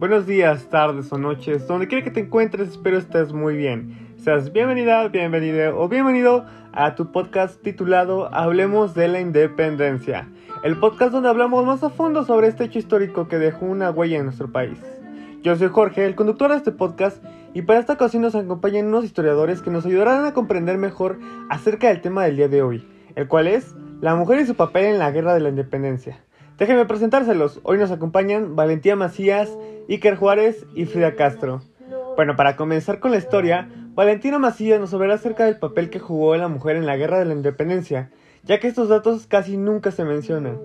Buenos días, tardes o noches, donde quiera que te encuentres, espero estés muy bien. Seas bienvenida, bienvenido o bienvenido a tu podcast titulado Hablemos de la Independencia, el podcast donde hablamos más a fondo sobre este hecho histórico que dejó una huella en nuestro país. Yo soy Jorge, el conductor de este podcast, y para esta ocasión nos acompañan unos historiadores que nos ayudarán a comprender mejor acerca del tema del día de hoy, el cual es la mujer y su papel en la guerra de la independencia. Déjenme presentárselos. Hoy nos acompañan Valentía Macías, Iker Juárez y Frida Castro. Bueno, para comenzar con la historia, Valentina Macías nos hablará acerca del papel que jugó la mujer en la guerra de la independencia, ya que estos datos casi nunca se mencionan.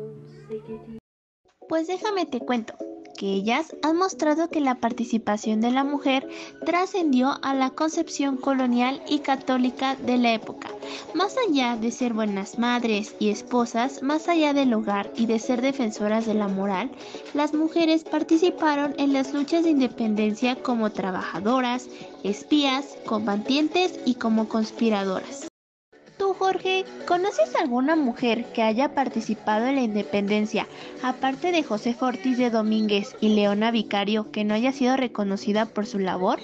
Pues déjame te cuento que ellas han mostrado que la participación de la mujer trascendió a la concepción colonial y católica de la época. Más allá de ser buenas madres y esposas, más allá del hogar y de ser defensoras de la moral, las mujeres participaron en las luchas de independencia como trabajadoras, espías, combatientes y como conspiradoras. Tú, Jorge, ¿conoces alguna mujer que haya participado en la independencia, aparte de José Fortis de Domínguez y Leona Vicario, que no haya sido reconocida por su labor?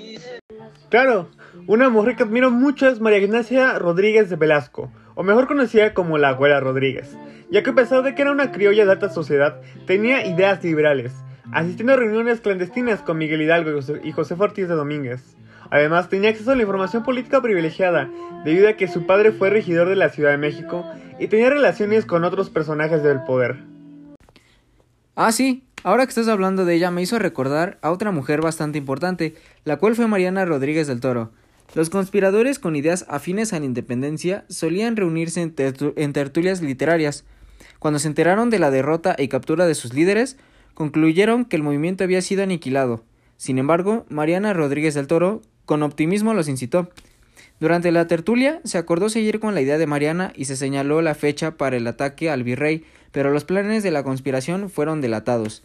Claro, una mujer que admiro mucho es María Ignacia Rodríguez de Velasco, o mejor conocida como la abuela Rodríguez, ya que a pesar de que era una criolla de alta sociedad, tenía ideas liberales, asistiendo a reuniones clandestinas con Miguel Hidalgo y José Fortis de Domínguez. Además, tenía acceso a la información política privilegiada, debido a que su padre fue regidor de la Ciudad de México y tenía relaciones con otros personajes del poder. Ah, sí, ahora que estás hablando de ella me hizo recordar a otra mujer bastante importante, la cual fue Mariana Rodríguez del Toro. Los conspiradores con ideas afines a la independencia solían reunirse en, en tertulias literarias. Cuando se enteraron de la derrota y captura de sus líderes, concluyeron que el movimiento había sido aniquilado. Sin embargo, Mariana Rodríguez del Toro con optimismo los incitó. Durante la tertulia se acordó seguir con la idea de Mariana y se señaló la fecha para el ataque al virrey, pero los planes de la conspiración fueron delatados.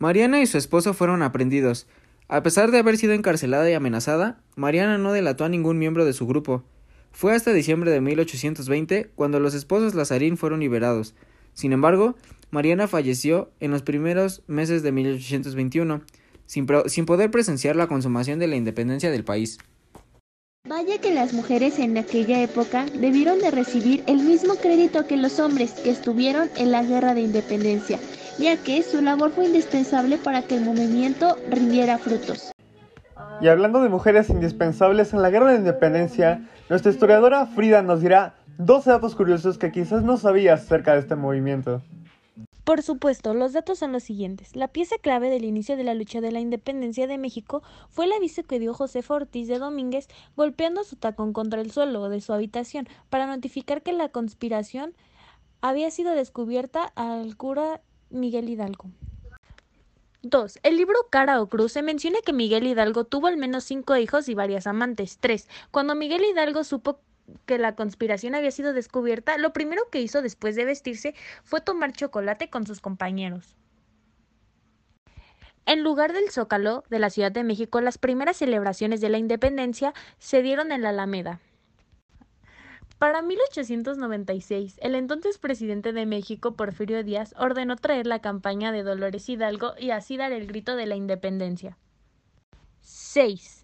Mariana y su esposo fueron aprendidos. A pesar de haber sido encarcelada y amenazada, Mariana no delató a ningún miembro de su grupo. Fue hasta diciembre de 1820 cuando los esposos Lazarín fueron liberados. Sin embargo, Mariana falleció en los primeros meses de 1821 sin, sin poder presenciar la consumación de la independencia del país. Vaya que las mujeres en aquella época debieron de recibir el mismo crédito que los hombres que estuvieron en la guerra de independencia, ya que su labor fue indispensable para que el movimiento rindiera frutos. Y hablando de mujeres indispensables en la guerra de independencia, nuestra historiadora Frida nos dirá dos datos curiosos que quizás no sabías acerca de este movimiento. Por supuesto, los datos son los siguientes. La pieza clave del inicio de la lucha de la independencia de México fue el aviso que dio José Ortiz de Domínguez golpeando su tacón contra el suelo de su habitación para notificar que la conspiración había sido descubierta al cura Miguel Hidalgo. 2. El libro Cara o Cruz se menciona que Miguel Hidalgo tuvo al menos cinco hijos y varias amantes. 3. Cuando Miguel Hidalgo supo que la conspiración había sido descubierta, lo primero que hizo después de vestirse fue tomar chocolate con sus compañeros. En lugar del Zócalo de la Ciudad de México, las primeras celebraciones de la independencia se dieron en la Alameda. Para 1896, el entonces presidente de México, Porfirio Díaz, ordenó traer la campaña de Dolores Hidalgo y así dar el grito de la independencia. 6.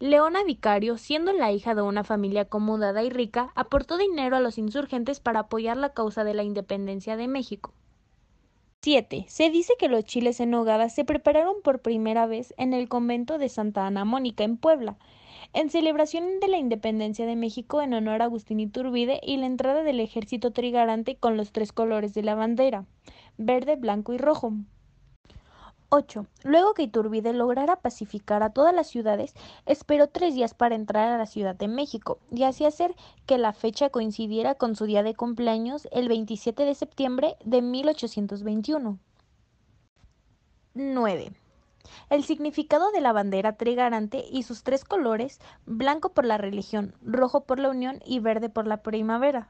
Leona Vicario, siendo la hija de una familia acomodada y rica, aportó dinero a los insurgentes para apoyar la causa de la independencia de México. 7. Se dice que los chiles en nogada se prepararon por primera vez en el convento de Santa Ana Mónica en Puebla, en celebración de la independencia de México en honor a Agustín Iturbide y la entrada del ejército trigarante con los tres colores de la bandera, verde, blanco y rojo. 8. Luego que Iturbide lograra pacificar a todas las ciudades, esperó tres días para entrar a la Ciudad de México y así hacer que la fecha coincidiera con su día de cumpleaños el 27 de septiembre de 1821. 9. El significado de la bandera trigarante y sus tres colores, blanco por la religión, rojo por la unión y verde por la primavera.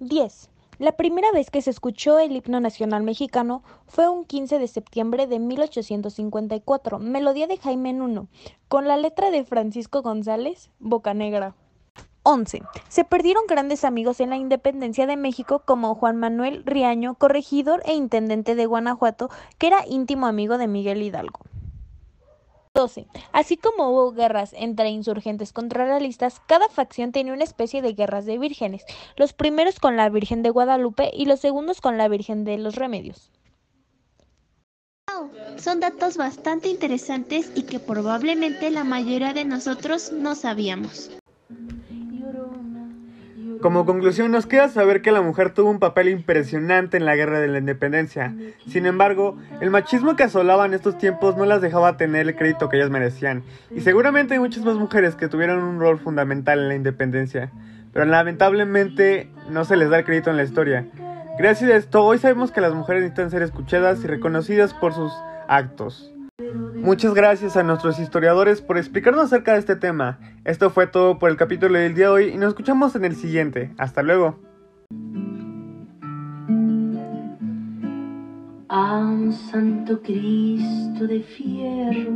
10. La primera vez que se escuchó el himno nacional mexicano fue un 15 de septiembre de 1854, melodía de Jaime Nuno, con la letra de Francisco González, Bocanegra. 11. Se perdieron grandes amigos en la independencia de México como Juan Manuel Riaño, corregidor e intendente de Guanajuato, que era íntimo amigo de Miguel Hidalgo. 12. Así como hubo guerras entre insurgentes contra realistas, cada facción tenía una especie de guerras de vírgenes, los primeros con la Virgen de Guadalupe y los segundos con la Virgen de los Remedios. Son datos bastante interesantes y que probablemente la mayoría de nosotros no sabíamos. Como conclusión, nos queda saber que la mujer tuvo un papel impresionante en la guerra de la independencia. Sin embargo, el machismo que asolaba en estos tiempos no las dejaba tener el crédito que ellas merecían. Y seguramente hay muchas más mujeres que tuvieron un rol fundamental en la independencia. Pero lamentablemente no se les da el crédito en la historia. Gracias a esto, hoy sabemos que las mujeres necesitan ser escuchadas y reconocidas por sus actos. Muchas gracias a nuestros historiadores por explicarnos acerca de este tema. Esto fue todo por el capítulo del día de hoy y nos escuchamos en el siguiente. Hasta luego. Santo Cristo de fierro